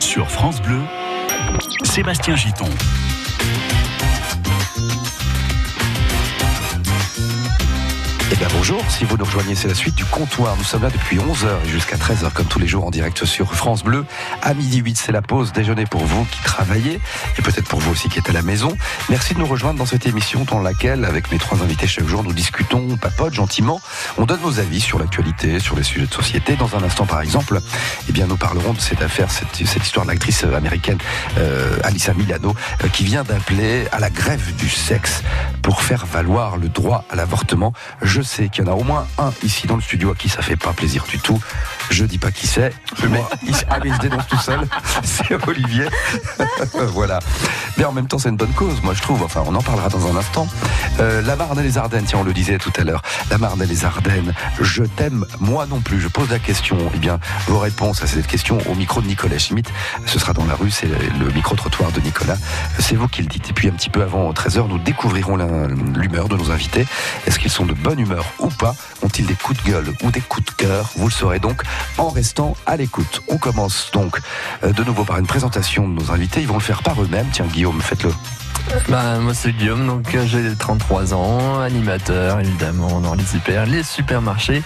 sur France Bleu, Sébastien Giton. Eh bien bonjour, si vous nous rejoignez, c'est la suite du comptoir. Nous sommes là depuis 11h et jusqu'à 13h, comme tous les jours en direct sur France Bleu. À midi 8, c'est la pause déjeuner pour vous qui travaillez et peut-être pour vous aussi qui êtes à la maison. Merci de nous rejoindre dans cette émission dans laquelle, avec mes trois invités chaque jour, nous discutons, on papote gentiment, on donne nos avis sur l'actualité, sur les sujets de société. Dans un instant, par exemple, eh bien, nous parlerons de cette affaire, cette, histoire de l'actrice américaine euh, Alissa Milano euh, qui vient d'appeler à la grève du sexe pour faire valoir le droit à l'avortement. Sais qu'il y en a au moins un ici dans le studio à qui ça fait pas plaisir du tout. Je dis pas qui c'est, mais il, allez, il se dénonce tout seul. C'est Olivier. voilà. Mais en même temps, c'est une bonne cause, moi je trouve. Enfin, on en parlera dans un instant. Euh, la Marne et les Ardennes, tiens, on le disait tout à l'heure. La Marne et les Ardennes, je t'aime, moi non plus. Je pose la question. Eh bien, vos réponses à cette question au micro de Nicolas Schmitt. Ce sera dans la rue, c'est le micro-trottoir de Nicolas. C'est vous qui le dites. Et puis, un petit peu avant 13h, nous découvrirons l'humeur de nos invités. Est-ce qu'ils sont de bonne humeur ou pas? Ont-ils des coups de gueule ou des coups de cœur? Vous le saurez donc en restant à l'écoute. On commence donc euh, de nouveau par une présentation de nos invités. Ils vont le faire par eux-mêmes. Tiens, Guillaume, faites-le. Bah, moi c'est Guillaume, donc euh, j'ai 33 ans, animateur évidemment dans les hyper, les supermarchés,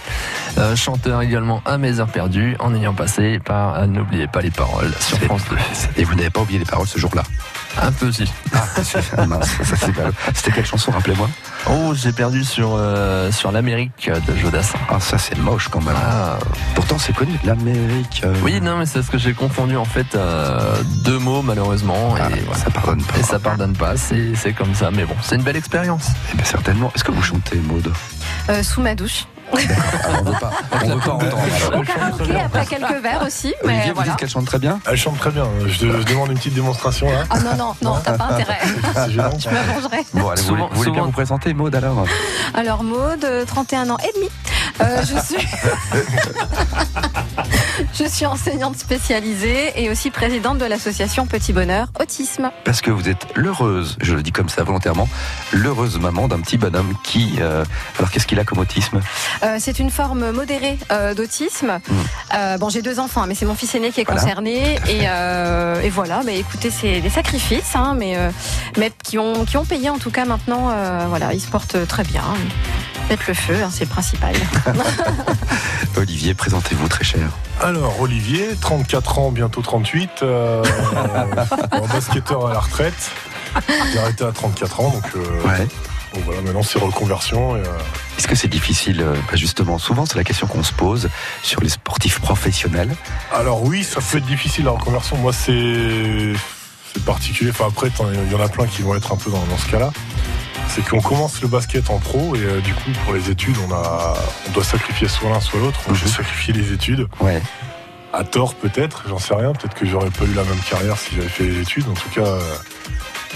euh, chanteur également à mes heures perdues en ayant passé par N'oubliez pas les paroles sur France 2. Et vous n'avez pas oublié les paroles ce jour-là Un peu si. Ah, ah mince, ça c'est pas... C'était quelle chanson, rappelez-moi Oh, j'ai perdu sur, euh, sur l'Amérique de Jodassin. Ah, ça c'est moche quand même. Ah. Pourtant c'est connu, l'Amérique. euh, Oui, non, mais c'est ce que j'ai confondu en fait euh, deux mots malheureusement. ah, et, voilà. Ça pardonne pas. Et ça pardonne pas, c'est c'est comme ça. Mais bon, c'est une belle expérience. Eh bien, certainement. Est-ce que vous chantez, Maud Euh, sous ma douche. Alors, On veut pas, on veut pas entendre. Au karaoké, après quelques verres aussi. Mais Olivier, vous voilà. dites qu'elle chante très bien Elle chante très bien. Je, je demande une petite démonstration là. Ah non, non, non, t'as pas intérêt. Gênant. Je me vengerai. Bon, allez, vous Souvent- voulez, vous voulez bien vous présenter, Maud, alors? Alors, Maude, euh, 31 ans et demi. Euh, je suis. je suis enseignante spécialisée et aussi présidente de l'association Petit Bonheur Autisme. Parce que vous êtes l'heureuse, je le dis comme ça volontairement, l'heureuse maman d'un petit bonhomme qui... euh, alors, qu'est-ce qu'il a comme autisme? Euh, c'est une forme modérée euh, d'autisme. Euh, bon, j'ai deux enfants, hein, mais c'est mon fils aîné qui est Voilà. concerné. Et, euh, et voilà, mais écoutez, c'est des sacrifices, hein, mais, euh, mais qui, ont, qui ont payé en tout cas maintenant. euh, voilà, ils se portent très bien. Faites le feu, hein, c'est le principal. Olivier, présentez-vous très cher. Alors, Olivier, 34 ans, bientôt 38. euh, un basketteur à la retraite. J'ai arrêté à 34 ans, donc, euh, Ouais. donc voilà, maintenant c'est reconversion. Et, euh, Est-ce que c'est difficile bah, Justement, souvent c'est la question qu'on se pose sur les sportifs professionnels. Alors oui, ça peut être difficile la reconversion. Moi, c'est c'est particulier. Enfin après, il y en a plein qui vont être un peu dans, dans ce cas-là. C'est qu'on commence le basket en pro et euh, du coup pour les études, on a, on doit sacrifier soit l'un soit l'autre. J'ai Mhm. sacrifié les études Ouais. à tort peut-être, j'en sais rien. Peut-être que j'aurais pas eu la même carrière si j'avais fait les études. En tout cas, euh,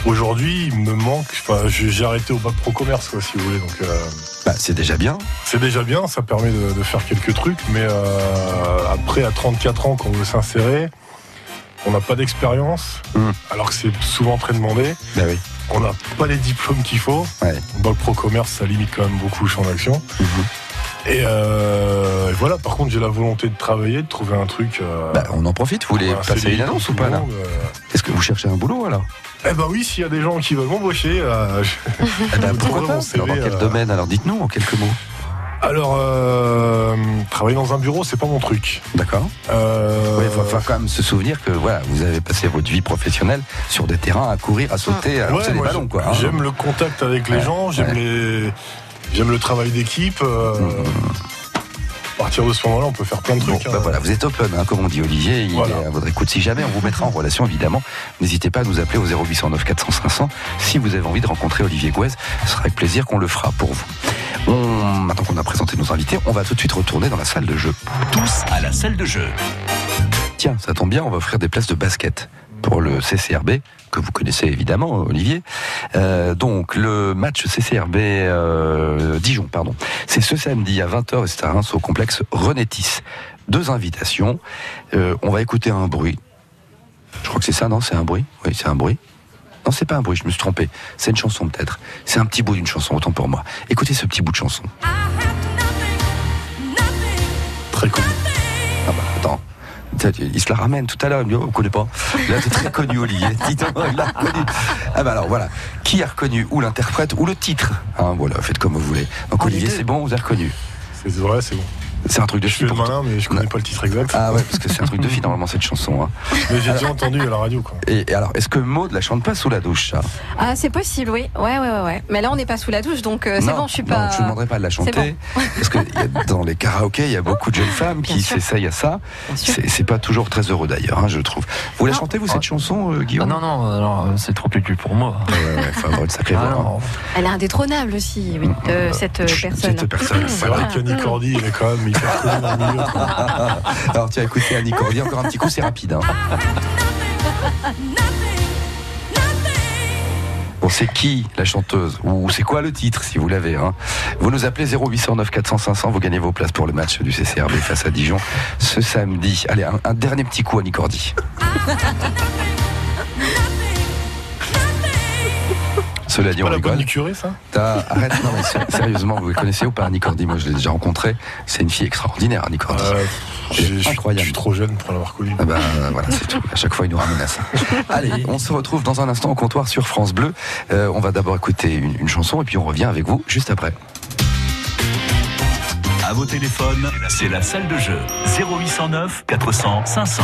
aujourd'hui, il me manque. Enfin, j'ai arrêté au bac pro commerce, quoi, si vous voulez. Donc euh, Bah, c'est déjà bien. c'est déjà bien, ça permet de, de faire quelques trucs, mais euh, après, à 34 ans, quand on veut s'insérer, on n'a pas d'expérience, Mm. alors que c'est souvent très demandé. Bah oui. On n'a pas les diplômes qu'il faut. Ouais. Bac pro commerce, ça limite quand même beaucoup le champ d'action. Mhm. Et, euh, et voilà, par contre, j'ai la volonté de travailler, de trouver un truc. euh, Bah, on en profite. Vous voulez passer une annonce ou le pas là euh. Est-ce que vous cherchez un boulot alors Eh ben oui, s'il y a des gens qui veulent m'embaucher. euh, je- Eh ben, Pourquoi pas CV, Alors, Dans quel domaine Alors dites-nous en quelques mots. Alors, euh, travailler dans un bureau, c'est pas mon truc. D'accord Euh, il falloir quand même se souvenir que voilà, vous avez passé votre vie professionnelle sur des terrains à courir, à sauter, à Ouais, des j'aime- hein. J'aime le contact avec les Ouais, gens, j'aime ouais. les, j'aime le travail d'équipe. euh, À partir de ce moment-là, on peut faire plein de Bon, trucs. bah hein. voilà, vous êtes open, hein, comme on dit Olivier, il Voilà. est à votre écoute. Si jamais on vous mettra en relation, évidemment, n'hésitez pas à nous appeler au 0809 400 500 si vous avez envie de rencontrer Olivier Gouez. Ce sera avec plaisir qu'on le fera pour vous. On, maintenant qu'on a présenté nos invités, on va tout de suite retourner dans la salle de jeu. Tous à la salle de jeu. Tiens, ça tombe bien, on va offrir des places de basket pour le CCRB, que vous connaissez évidemment, Olivier. Euh, donc, le match CCRB euh, Dijon, pardon, c'est ce samedi à 20h et c'est à Reims au complexe Renétis. Deux invitations. Euh, on va écouter un bruit. Je crois que c'est ça, non? C'est un bruit? Oui, c'est un bruit. Non, c'est pas un bruit, je me suis trompé. C'est une chanson peut-être. C'est un petit bout d'une chanson, autant pour moi. Écoutez ce petit bout de chanson. Très connu. Ah. Il se la ramène tout à l'heure. Il me dit, oh, on connaît pas. Là, c'est très connu, Olivier. Dis donc, il l'a reconnu. Ah bah alors voilà. Qui a reconnu ou l'interprète ou le titre? Hein, Voilà, faites comme vous voulez. Donc les Olivier, c'est bon, vous avez reconnu. C'est vrai, c'est bon. C'est un truc de Je fille. le malin, mais je connais pas le titre exact. Ah ouais, parce que c'est un truc de fille normalement cette chanson. hein. Mais j'ai déjà entendu à la radio, quoi. Et, et alors, est-ce que Maud la chante pas sous la douche ça? Ah, c'est possible, oui. Ouais, ouais, ouais, ouais. Mais là, on n'est pas sous la douche, donc euh, c'est Non, bon, je suis non, pas. je ne demanderai pas de la chanter. bon. Parce que y a- dans les karaokés, il y a beaucoup de jeunes femmes Bien qui s'essayent à ça. C'est pas toujours très heureux d'ailleurs, hein, je trouve. Vous la Non. chantez, vous, cette chanson, euh, Ah Guillaume non, non, alors, c'est trop cucu pour moi. Ouais, ouais, ouais, faut avoir une sacrée Ah voix. hein. non. Elle est indétrônable aussi, oui, euh, cette euh, personne. cette personne, C'est vrai qu'Annie Cordy, il est quand même Alors tiens, écoutez Annie Cordy, encore un petit coup, c'est rapide. Hein. Bon, c'est qui la chanteuse Ou c'est quoi le titre, si vous l'avez hein Vous nous appelez 0809 400 500, vous gagnez vos places pour le match du CCRB face à Dijon ce samedi. Allez, un, un dernier petit coup, Annie Cordy. Cela dit, on Pas rigole. curé, ça Arrête, non mais sérieusement, vous connaissez ou pas Annie Cordy Moi, je l'ai déjà rencontrée. C'est une fille extraordinaire, Annie. Euh, je suis- Incroyable. Je suis trop jeune pour l'avoir connu. Ah bah, voilà, c'est tout. À chaque fois, il nous ramène à ça. Allez, on se retrouve dans un instant au comptoir sur France Bleu. Euh, on va d'abord écouter une, une chanson et puis on revient avec vous juste après. À vos téléphones, c'est la salle de jeu. 0809 400 500.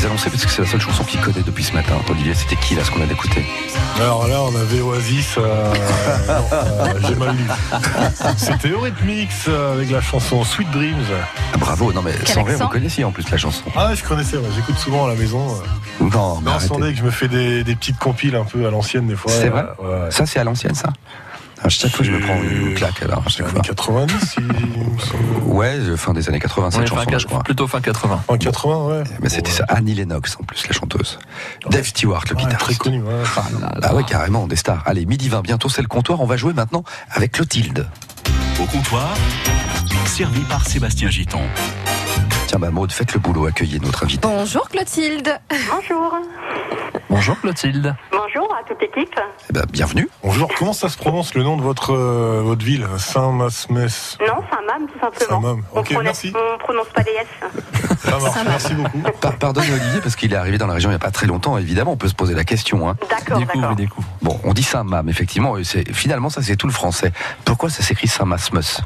Désannoncer parce que c'est la seule chanson qu'il connaît depuis ce matin. Olivier, c'était qui là ce qu'on a d'écouter Alors là, on avait Oasis. euh, euh, J'ai mal lu. C'était Eurythmics euh, avec la chanson Sweet Dreams. Ah, Bravo, non mais Quel sans accent vous connaissiez en plus la chanson. Ah, je connaissais, ouais, j'écoute souvent à la maison. euh. Non, mais Non, arrêtez. attendez que je me fais des, des petites compiles un peu à l'ancienne des fois. C'est vrai ouais. Ça, c'est à l'ancienne, ça À chaque fois, je me prends une claque alors. à C'est chaque années fois. 90, il me semble. Ouais, euh, fin des années 80, On cette chanson, je crois. plutôt fin 80. En 80, ouais. Mais c'était ça, Annie Lennox en plus, la chanteuse. Dave Stewart, le ouais, guitariste. très connu, ouais. Ah ouais, carrément, des stars. Allez, midi 20, bientôt c'est le comptoir. On va jouer maintenant avec Clotilde. Au comptoir, servi par Sébastien Giton. Tiens, bah Maud, faites le boulot, accueillez notre invité. Bonjour Clotilde. Bonjour. Bonjour Clotilde. Bonjour à toute l'équipe. Eh ben, bienvenue. Bonjour, comment ça se prononce le nom de votre, euh, votre ville? Saint-Masmès. Non, c'est un mam tout simplement. Saint-Mam. On, Ok, prononce, merci. on prononce pas les S. Ça marche, merci beaucoup. Par- pardonnez Olivier, parce qu'il est arrivé dans la région il n'y a pas très longtemps, évidemment, on peut se poser la question. Hein. D'accord, Découvre, d'accord. découvre. Bon, on dit Saint-Mam, effectivement, et c'est- finalement, ça c'est tout le français. Pourquoi ça s'écrit Saint-Masmus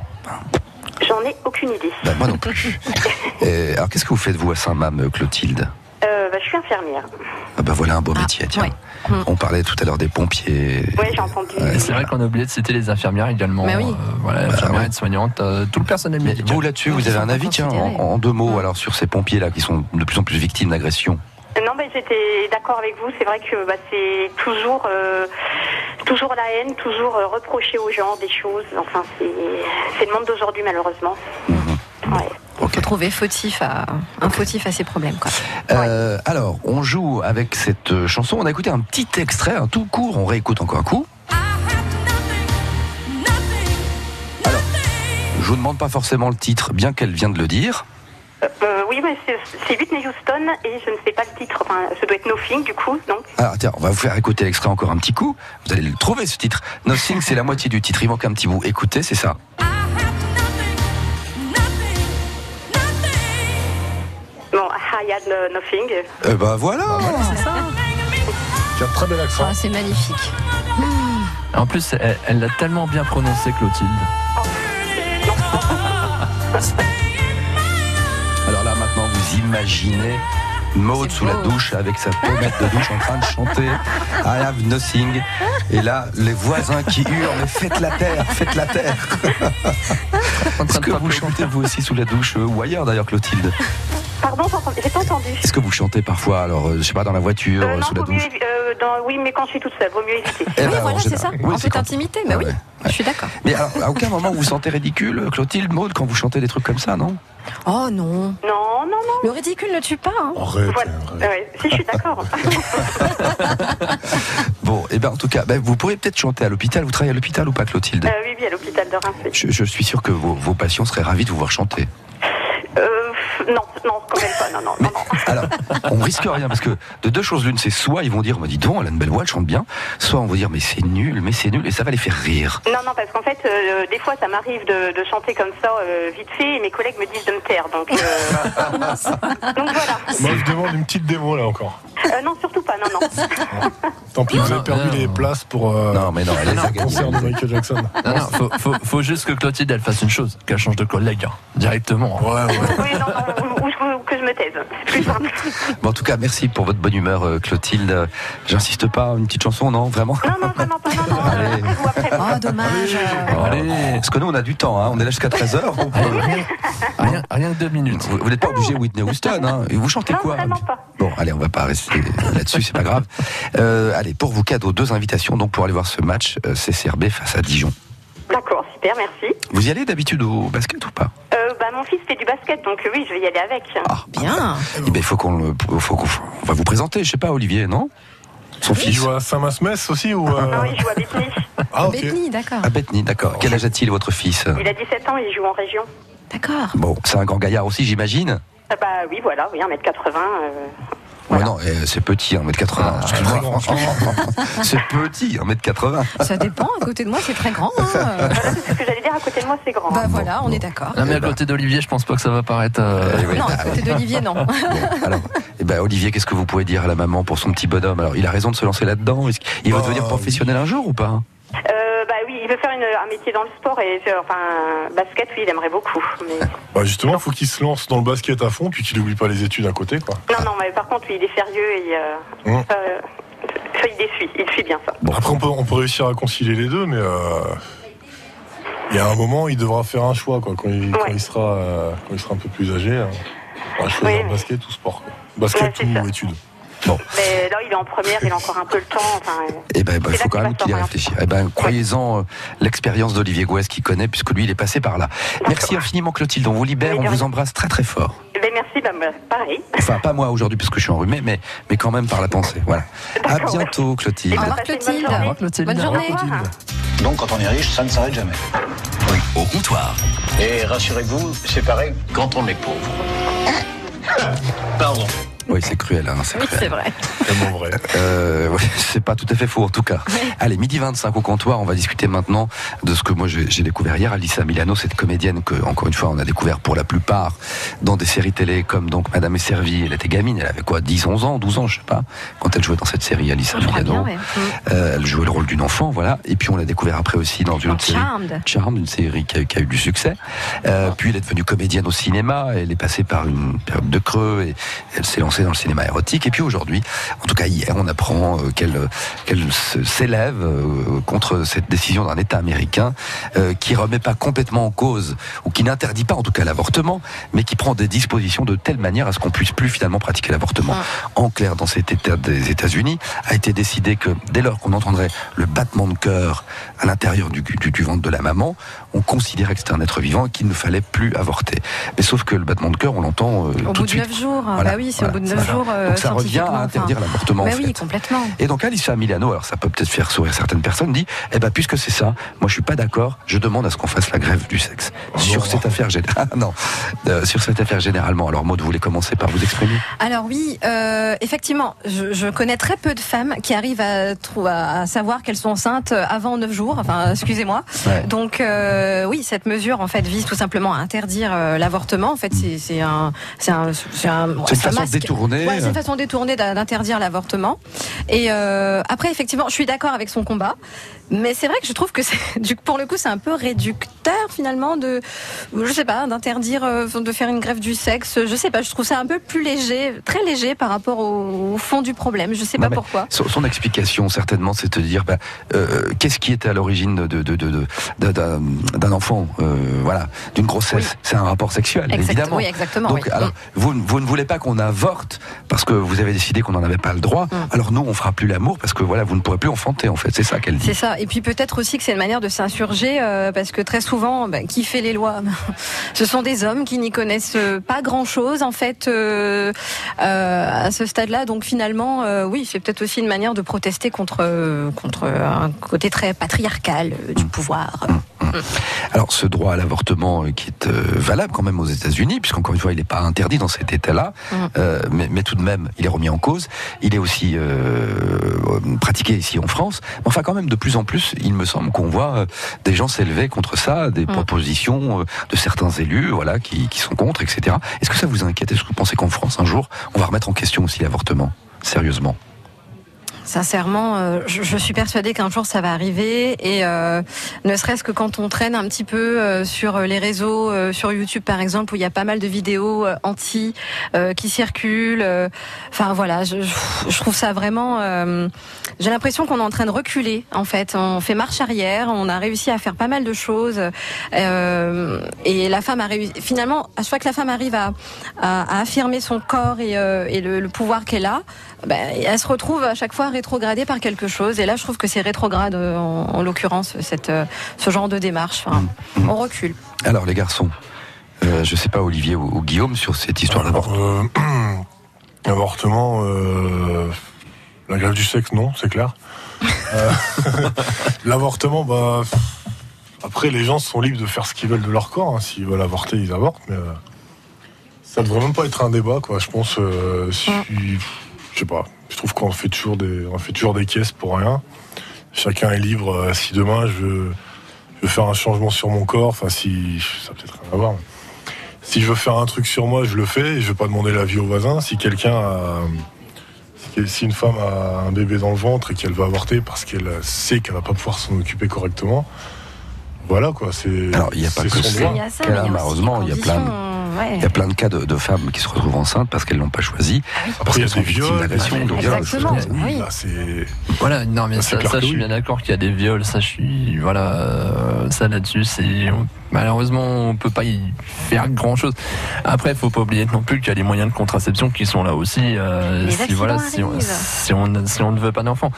J'en ai aucune idée. ben, Moi non plus. Et alors, qu'est-ce que vous faites, vous, à Saint-Mam, Clotilde? Infirmière. ah ben, Voilà un beau Ah, métier, tiens. ouais. Hmm. On parlait tout à l'heure des pompiers. Oui, j'ai entendu. Ouais, c'est vrai qu'on a oublié de citer les infirmières également. Mais oui. Euh, voilà, infirmières, ouais. aides-soignantes, euh, tout le personnel médical. vous, là-dessus, vous avez un avis, tiens, en, deux mots, Hmm. alors, sur ces pompiers-là qui sont de plus en plus victimes d'agressions Non, mais j'étais d'accord avec vous. C'est vrai que bah, c'est toujours, euh, toujours la haine, toujours euh, reprocher aux gens des choses. Enfin, c'est le monde d'aujourd'hui, malheureusement. Mhm. Ouais. Trouver fautif à, un fautif à ses problèmes. Quoi. Euh, alors, on joue avec cette euh, chanson. On a écouté un petit extrait, un tout court. On réécoute encore un coup. Alors, je vous demande pas forcément le titre, bien qu'elle vient de le dire. Euh, oui, mais c'est- Whitney Houston et je ne sais pas le titre. Enfin, ça doit être Nothing, du coup. Donc, Alors, tiens, on va vous faire écouter l'extrait encore un petit coup. Vous allez le trouver, ce titre. Nothing, c'est la moitié du titre. Il manque un petit bout. Écoutez, c'est ça. Nothing. Eh ben voilà. Tu as un très bel accent. Ah, c'est magnifique. En plus, elle elle l'a tellement bien prononcé, Clotilde. Alors là, maintenant, vous imaginez Maud sous la douche avec sa pommette de douche en train de chanter I have nothing. Et là, les voisins qui hurlent Mais faites la terre, faites la terre. Est-ce que vous chantez vous aussi sous la douche euh, ou ailleurs d'ailleurs, Clotilde Pardon, j'ai pas entendu. Est-ce que vous chantez parfois, alors, euh, je sais pas, dans la voiture, Euh, non, sous la mieux, douche euh, dans- oui, mais quand je suis toute seule, vaut mieux éviter. Eh oui, ben, en voilà, c'est ça. Oui, en toute quand- intimité. Bah Ah oui, ouais, je suis d'accord. Mais alors, à aucun moment vous vous sentez ridicule, Clotilde, Maud, quand vous chantez des trucs comme ça, non? Oh non. Non, non. Le ridicule ne tue pas. hein. Arrête, Voilà. arrête. Ouais, si, je suis d'accord. Bon, et ben en tout cas, ben, vous pourriez peut-être chanter à l'hôpital. Vous travaillez à l'hôpital ou pas, Clotilde Euh, oui, oui, à l'hôpital de Reims. oui. je, je suis sûr que vos, vos patients seraient ravis de vous voir chanter. Euh, non, non, quand même pas. Non, non, non, non. Alors, on risque rien parce que de deux choses l'une, c'est soit ils vont dire, me dis donc, elle a une belle voix, elle chante bien, soit on va dire, mais c'est nul, mais c'est nul, et ça va les faire rire. Non, non, parce qu'en fait, euh, des fois, ça m'arrive de, de chanter comme ça euh, vite fait, et mes collègues me disent de me taire. Donc, euh, donc voilà. Moi, je demande une petite démo là encore. Euh, non, surtout pas. Non, non. Tant pis, vous avez perdu non. les places pour euh, Non, mais non, elle gagnées. concert de Michael Jackson. Non, non, faut, faut, faut juste que Clotilde elle fasse une chose, qu'elle change de collègue hein, directement. hein. Ouais, ouais. Oui, non, non, ou, ou ou que je me taise. C'est plus simple. Bon, en tout cas, merci pour votre bonne humeur, euh, Clotilde. Euh, J'insiste pas, une petite chanson, non, vraiment Non, non, vraiment pas. Non, non. Allez. Après vous, après vous. Oh, dommage. euh. Allez, Parce que nous, on a du temps, hein, on est là jusqu'à 13h. rien, rien que deux minutes. Vous, vous n'êtes pas obligé Whitney Houston, hein. Et vous chantez Non, quoi vraiment pas. Bon, allez, on va pas rester là-dessus, c'est pas grave. Euh, allez, pour vous cadeau, deux invitations donc pour aller voir ce match euh, CCRB face à Dijon. D'accord, super, merci. Vous y allez d'habitude au basket ou pas? Euh, bah, mon fils fait du basket, donc euh, oui, je vais y aller avec. Ah, Bien. Eh ben, il faut qu'on le, faut qu'on on va vous présenter, je sais pas, Olivier, non? Son Il fils. joue à Saint-Masmès aussi ou euh, Non, il joue à Bethany. Ah, ok. Bethany, d'accord. À Bethany, d'accord. Quel âge a-t-il votre fils? Il a 17 ans, il joue en région. D'accord. Bon, c'est un grand gaillard aussi, j'imagine? Ah bah oui, voilà, oui, 1m80. euh, Ouais, non, eh, c'est petit, 1m80. excuse-moi. non, c'est petit, 1m80. Ça dépend. À côté de moi, c'est très grand. hein. Voilà, c'est ce que j'allais dire, à côté de moi, c'est grand. Bah voilà, on est d'accord. Non mais à côté d'Olivier, je pense pas que ça va paraître. euh, Eh oui. Non, à côté d'Olivier, non. Bon, alors, eh ben, Olivier, qu'est-ce que vous pouvez dire à la maman pour son petit bonhomme? Alors, il a raison de se lancer là-dedans? Qu'il va Bah, devenir professionnel un jour ou pas? Euh, bah oui, il veut faire une- un métier dans le sport et euh, enfin basket, oui, il aimerait beaucoup. Mais... Bah justement, faut qu'il se lance dans le basket à fond, puis qu'il n'oublie pas les études à côté, quoi. Non, non, mais par contre, lui, il est sérieux et euh, Hum. ça, il suit, il suit bien ça. Après, on peut, on peut réussir à concilier les deux, mais euh, il y a un moment, il devra faire un choix, quoi. Quand il, quand Ouais. il sera, euh, quand il sera un peu plus âgé, hein. on va choisir Oui. basket ou sport. Quoi. Basket Ouais, c'est ça. ou études. Mais là, il est en première, il a encore un peu le temps. Enfin, Eh ben, bah, il faut quand même qu'il y réfléchisse. Eh ben, croyez-en euh, l'expérience d'Olivier Gouès qui connaît, puisque lui, il est passé par là. Merci infiniment, Clotilde. On vous libère, Oui, on vous embrasse très très fort. ben, merci, bah, bah, pareil. Enfin, pas moi aujourd'hui, puisque je suis enrhumé, mais, mais quand même par la pensée. Voilà. À bientôt, Clotilde. Au revoir Clotilde. journée. Au revoir, Clotilde. Bonne journée. Donc quand on est riche, ça ne s'arrête jamais. Au comptoir. Et rassurez-vous, c'est pareil quand on est pauvre. Pardon. Oui, c'est cruel, hein, c'est Oui, cruel. c'est vrai. Tellement vrai. Euh, ouais, c'est pas tout à fait faux en tout cas. Allez, midi 25 au comptoir, on va discuter maintenant de ce que moi j'ai découvert hier. Alissa Milano, cette comédienne que, encore une fois, on a découvert pour la plupart dans des séries télé comme donc Madame est servie. Elle était gamine, elle avait quoi, 10, 11 ans, 12 ans, je sais pas, quand elle jouait dans cette série, Alissa bien, Milano. ouais. Mm. Euh, elle jouait le rôle d'une enfant, voilà. Et puis on l'a découvert après aussi dans une autre série. Charmed. Charme, une série qui a, qui a eu du succès. Euh, puis elle est devenue comédienne au cinéma. Elle est passée par une période de creux et elle s'est lancée dans le cinéma érotique. Et puis aujourd'hui, en tout cas hier, on apprend euh, qu'elle qu'elle se- s'élève euh, contre cette décision d'un État américain euh, qui remet pas complètement en cause ou qui n'interdit pas en tout cas l'avortement, mais qui prend des dispositions de telle manière à ce qu'on puisse plus finalement pratiquer l'avortement. En clair, dans cet État des États-Unis, a été décidé que dès lors qu'on entendrait le battement de cœur à l'intérieur du, du, du ventre de la maman, on considérait que c'était un être vivant et qu'il ne fallait plus avorter. Mais sauf que le battement de cœur, on l'entend euh, Au tout bout de suite. 9 jours. Voilà, bah oui, c'est voilà, au bout de 9 voilà. jours. euh, Donc ça revient à interdire enfin. l'avortement. en Bah fait. oui, complètement. Et donc Alicia Milano, alors ça peut peut-être faire sourire certaines personnes, dit Eh ben puisque c'est ça, moi je suis pas d'accord, je demande à ce qu'on fasse la grève du sexe. sur non. cette affaire générale. non. Euh, sur cette affaire généralement. Alors Maud, vous voulez commencer par vous exprimer? Alors oui, euh, effectivement, je, je connais très peu de femmes qui arrivent à, savoir qu'elles sont enceintes avant 9 jours. Enfin, excusez-moi. Ouais. Donc euh, oui, cette mesure en fait vise tout simplement à interdire l'avortement. En fait, c'est c'est un, c'est un, c'est un, Mm. Une façon masque- c'est une façon détournée d'interdire l'avortement. Et euh, après, effectivement, je suis d'accord avec son combat, mais c'est vrai que je trouve que du- pour le coup, c'est un peu réducteur finalement de, je sais pas, d'interdire, euh, de faire une grève du sexe. Je sais pas, je trouve ça un peu plus léger, très léger par rapport au, au fond du problème. Je sais Non, pas pourquoi. Son, son explication, certainement, c'est de dire bah, euh, qu'est-ce qui était à l'origine de, de, de, d'un, d'un enfant, euh, voilà, d'une grossesse. C'est un rapport sexuel, Exact- évidemment. oui, exactement, Donc, oui. alors, vous, vous ne voulez pas qu'on avorte parce que vous avez décidé qu'on n'en avait pas le droit. Mm. Alors nous, on fera plus l'amour parce que voilà, vous ne pourrez plus enfanter. En fait, c'est ça qu'elle dit. C'est ça. Et puis peut-être aussi que c'est une manière de s'insurger, euh, parce que très souvent, ben, qui fait les lois? Ce sont des hommes qui n'y connaissent euh, pas grand-chose, en fait, euh, euh, à ce stade-là. Donc finalement, oui, c'est peut-être aussi une manière de protester contre, contre un côté très patriarcal du pouvoir. Alors, ce droit à l'avortement qui est valable quand même aux États-Unis, puisqu'encore une fois, il n'est pas interdit dans cet État-là, euh, mais, mais tout de même, il est remis en cause. Il est aussi euh, pratiqué ici en France. Mais enfin, quand même, de plus en plus, il me semble qu'on voit euh, des gens s'élever contre ça, des propositions euh, de certains élus, voilà, qui, qui sont contre, etc. Est-ce que ça vous inquiète? Est-ce que vous pensez qu'en France, un jour, on va remettre en question aussi l'avortement? Sérieusement? Sincèrement, euh, je, suis persuadée qu'un jour ça va arriver et euh, ne serait-ce que quand on traîne un petit peu euh, sur les réseaux, euh, sur YouTube par exemple, où il y a pas mal de vidéos euh, anti qui circulent. Enfin voilà, je, je trouve ça vraiment. J'ai l'impression qu'on est en train de reculer. En fait, on fait marche arrière. On a réussi à faire pas mal de choses et la femme a réussi. Finalement, à chaque fois que la femme arrive à, à, à affirmer son corps et, et le, le pouvoir qu'elle a, ben, elle se retrouve à chaque fois rétrogradée par quelque chose. Et là, je trouve que c'est rétrograde, euh, en, en l'occurrence, cette, euh, ce genre de démarche. Enfin, Mm. On recule. Alors, les garçons, euh, je sais pas, Olivier ou, ou Guillaume, sur cette histoire d'avortement. Euh, Avortement, euh, la grève du sexe, non, c'est clair. Euh, L'avortement, bah. Après, les gens sont libres de faire ce qu'ils veulent de leur corps. hein. S'ils veulent avorter, ils avortent. Mais euh, ça devrait même pas être un débat, quoi. Je pense. euh, si, je sais pas. Je trouve qu'on fait toujours des, on fait toujours des caisses pour rien. Chacun est libre. euh, si demain je veux, je veux faire un changement sur mon corps, enfin si ça a peut-être rien à voir. mais si je veux faire un truc sur moi, je le fais. Et je vais pas demander l'avis au voisin. Si quelqu'un a, si une femme a un bébé dans le ventre et qu'elle veut avorter parce qu'elle sait qu'elle va pas pouvoir s'en occuper correctement, voilà quoi, c'est. Alors, il y a pas c'est que son ça. droit. Il y a ça, Là, mais il y a aussi malheureusement, il y a plein de- ouais. Il y a plein de cas de, de femmes qui se retrouvent enceintes parce qu'elles l'ont pas choisi. Parce Après, il y qu'elles a sont des victimes viols. d'agressions, Exactement. Oui. là. Voilà, non mais ça, ça, je suis bien d'accord qu'il y a des viols, ça je suis voilà, euh, ça là-dessus c'est malheureusement on peut pas y faire grand chose. Après, faut pas oublier non plus qu'il y a les moyens de contraception qui sont là aussi. euh, si voilà, si on, si on si on ne veut pas d'enfants.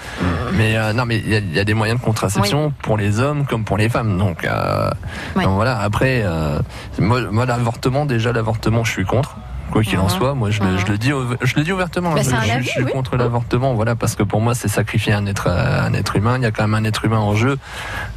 Mais euh, non, mais il y, y a des moyens de contraception pour les hommes comme pour les femmes. Donc, euh, donc voilà. Après, euh, moi, moi l'avortement déjà l'avortement, je suis contre. Quoi qu'il en soit, moi je, le, je le dis, je le dis ouvertement. Bah, je, c'est un je- avis, je suis oui. contre l'avortement, voilà, parce que pour moi c'est sacrifier un être, un être humain. Il y a quand même un être humain en jeu,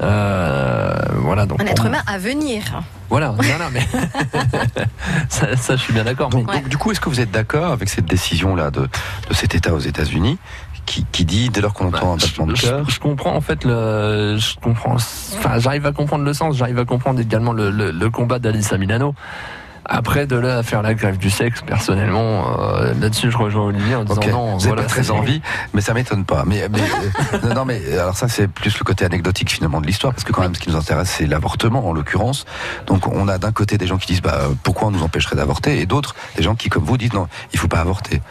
Euh, voilà. Donc Un être moi- humain à venir. Voilà. Non, non, mais ça, ça, je suis bien d'accord. Donc, mais- donc, du coup, est-ce que vous êtes d'accord avec cette décision-là de, de cet État aux États-Unis qui, qui dit, dès lors qu'on entend un Bah, battement de cœur, je- je comprends en fait le, je comprends, enfin j'arrive à comprendre le sens, j'arrive à comprendre également le, le- le combat d'Alissa Milano. Après, de là à faire la grève du sexe, personnellement, euh, là-dessus, je rejoins Olivier en disant non. vous voilà, pas très envie, mais ça m'étonne pas. Mais, mais euh, non, non, mais alors ça c'est plus le côté anecdotique finalement de l'histoire, parce que quand même ce qui nous intéresse c'est l'avortement en l'occurrence. Donc on a d'un côté des gens qui disent bah pourquoi on nous empêcherait d'avorter, et d'autres des gens qui comme vous disent non il faut pas avorter.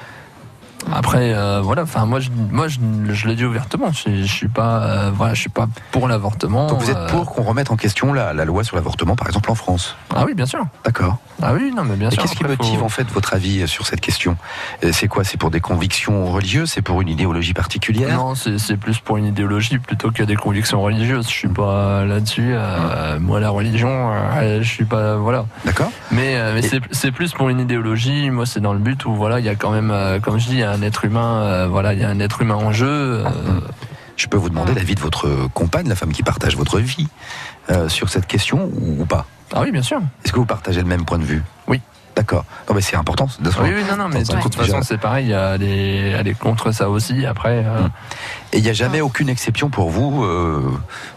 Après, euh, voilà, enfin moi, je, moi, je, je le dis ouvertement, je, je suis pas, euh, voilà, je suis pas pour l'avortement. Donc vous êtes euh, pour qu'on remette en question la, la loi sur l'avortement par exemple en France. Ah oui, bien sûr. D'accord. Ah oui, non, mais bien Et sûr. qu'est-ce qui motive faut- en fait votre avis sur cette question C'est quoi? C'est pour des convictions religieuses? C'est pour une idéologie particulière? Non, c'est plus pour une idéologie plutôt que des convictions religieuses. Je suis pas là-dessus. euh, moi, la religion, je suis pas, voilà. D'accord. Mais, mais Et- c'est- plus pour une idéologie. Moi, c'est dans le but où voilà, il y a quand même, comme je dis, un être humain. euh, voilà, il y a un être humain en jeu. euh, Je peux vous demander l'avis de votre compagne, la femme qui partage votre vie, euh, sur cette question ou, ou pas? Ah oui, bien sûr. Est-ce que vous partagez le même point de vue? Oui. D'accord. Non mais c'est important. de Oui, oui, non, non, mais de toute façon, c'est pareil. Elle est, elle est contre ça aussi. Après, euh, Et il n'y a jamais aucune exception pour vous. euh,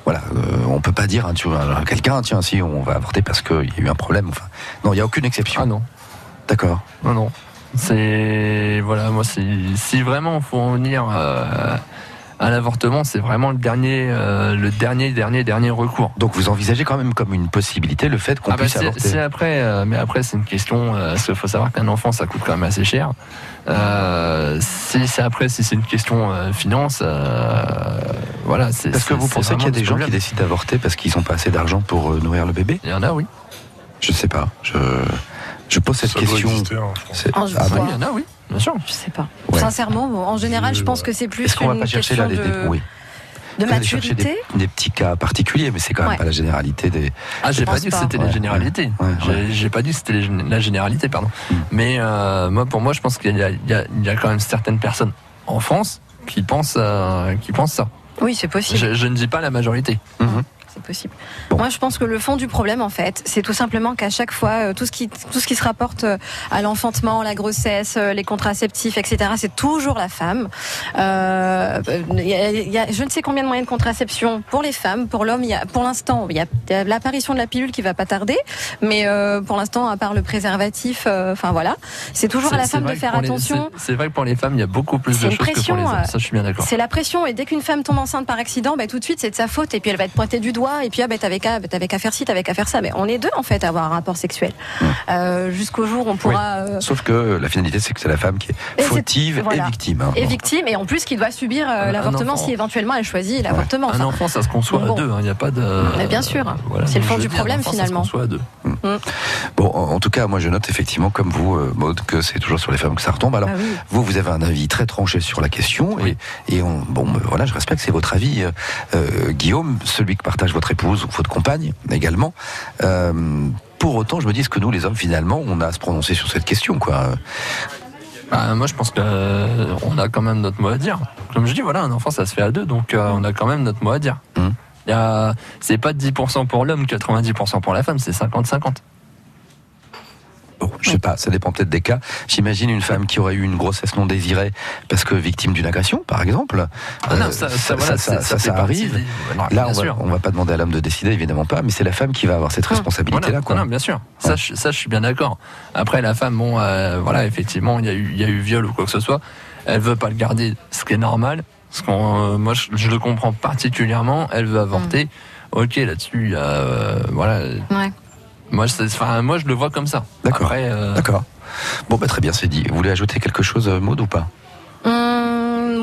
voilà, euh, on peut pas dire hein, tu vois, à quelqu'un, tiens, si on va avorter parce qu'il y a eu un problème. Enfin, non, il n'y a aucune exception. ah non. D'accord. Non, non. C'est voilà, moi, si vraiment il faut en venir euh, à l'avortement, c'est vraiment le dernier, euh, le dernier, dernier, dernier recours. Donc vous envisagez quand même comme une possibilité le fait qu'on Ah bah, puisse avorter. c'est après, euh, mais après c'est une question. parce qu'il faut savoir qu'un enfant ça coûte quand même assez cher. Si c'est après, si c'est une question finance, voilà. Est-ce que vous pensez qu'il y a des gens qui décident d'avorter parce qu'ils n'ont pas assez d'argent pour nourrir le bébé? Il y en a, oui. Je ne sais pas. Je, je pose cette Ça question. exister, hein, je Ah Oui, il y en a, oui, bien sûr. Je sais pas. Ouais. Sincèrement, bon, en général, Je- pense que c'est plus Est-ce qu'on va une pas chercher question là des, de, des- oui. de maturité. des, des petits cas particuliers, mais c'est quand même Ouais. pas la généralité des. Ah, j'ai pas pense dit que pas. c'était Ouais, les généralités. ouais, ouais. J'ai- pas dit que c'était la généralité, pardon. Mm. Mais euh, moi, pour moi, je pense qu'il y, a- y y quand même certaines personnes en France qui pensent, euh, qui pensent ça. Oui, c'est possible. Je, je ne dis pas la majorité. Mhm. C'est possible. Bon. Moi, je pense que le fond du problème, en fait, c'est tout simplement qu'à chaque fois, euh, tout ce qui, tout ce qui se rapporte euh, à l'enfantement, la grossesse, euh, les contraceptifs, etc., c'est toujours la femme. Euh, Il y, a, il y a je ne sais combien de moyens de contraception pour les femmes, pour l'homme. Pour l'instant, il y a, l'apparition de la pilule qui va pas tarder, mais euh, pour l'instant, à part le préservatif, euh, enfin voilà, c'est toujours à la femme de faire attention. c'est- vrai que pour les femmes, il y a beaucoup plus de choses que pour les hommes. Ça, je suis bien d'accord. C'est la pression et dès qu'une femme tombe enceinte par accident, bah, tout de suite c'est de sa faute et puis elle va être pointée du doigt et puis ah, bah, t'avais qu'à t'avais qu'à faire ci, t'avais qu'à faire ça. Mais on est deux en fait à avoir un rapport sexuel Euh, jusqu'au jour on pourra euh, Sauf que la finalité, c'est que c'est la femme qui est Et fautive voilà. et victime. hein. Bon. victime et en plus qui doit subir euh, Un- un l'avortement si éventuellement elle choisit l'avortement. Un Enfin, enfant, ça se conçoit bon. à deux. hein. Il n'y a pas de. Mais bien sûr. Voilà. C'est le fond du un problème, enfant, finalement. Ça se conçoit à deux. Bon, en, en tout cas, moi, je note effectivement, comme vous, Maud, que c'est toujours sur les femmes que ça retombe. Alors, oui. vous, vous avez un avis très tranché sur la question, Oui. et, et on, bon, voilà, je respecte, c'est votre avis, Guillaume, celui que partage votre épouse ou votre compagne également. Euh, pour autant, je me dis, que nous, les hommes, finalement, on a à se prononcer sur cette question, quoi Bah, moi, je pense que euh, on a quand même notre mot à dire. Comme je dis, voilà, un enfant, ça se fait à deux, donc euh, on a quand même notre mot à dire. A, c'est pas 10% pour l'homme, 90% pour la femme, c'est 50-50. Bon, je sais pas, ça dépend peut-être des cas. J'imagine une femme qui aurait eu une grossesse non désirée parce que victime d'une agression, par exemple. Ah non, Euh, ça, ça, voilà, ça, c'est- ça, fait ça partie arrive. des- non, Là, on va, sûr. on va pas demander à l'homme de décider, évidemment pas, mais c'est la femme qui va avoir cette responsabilité-là, Voilà. quoi. Non, non, bien sûr. Ça, je, ça, je suis bien d'accord. Après, la femme, bon, euh, voilà, effectivement, il y a eu, il y a eu viol ou quoi que ce soit. Elle veut pas le garder, ce qui est normal. Parce euh, moi, je, je le comprends particulièrement. Elle veut avorter. Ok, là-dessus, il y a, euh, voilà. Ouais. Moi, c'est- enfin, moi, je le vois comme ça. D'accord. Euh, D'accord. Bon, bah, très bien, c'est dit. Vous voulez ajouter quelque chose, euh, Maud, ou pas?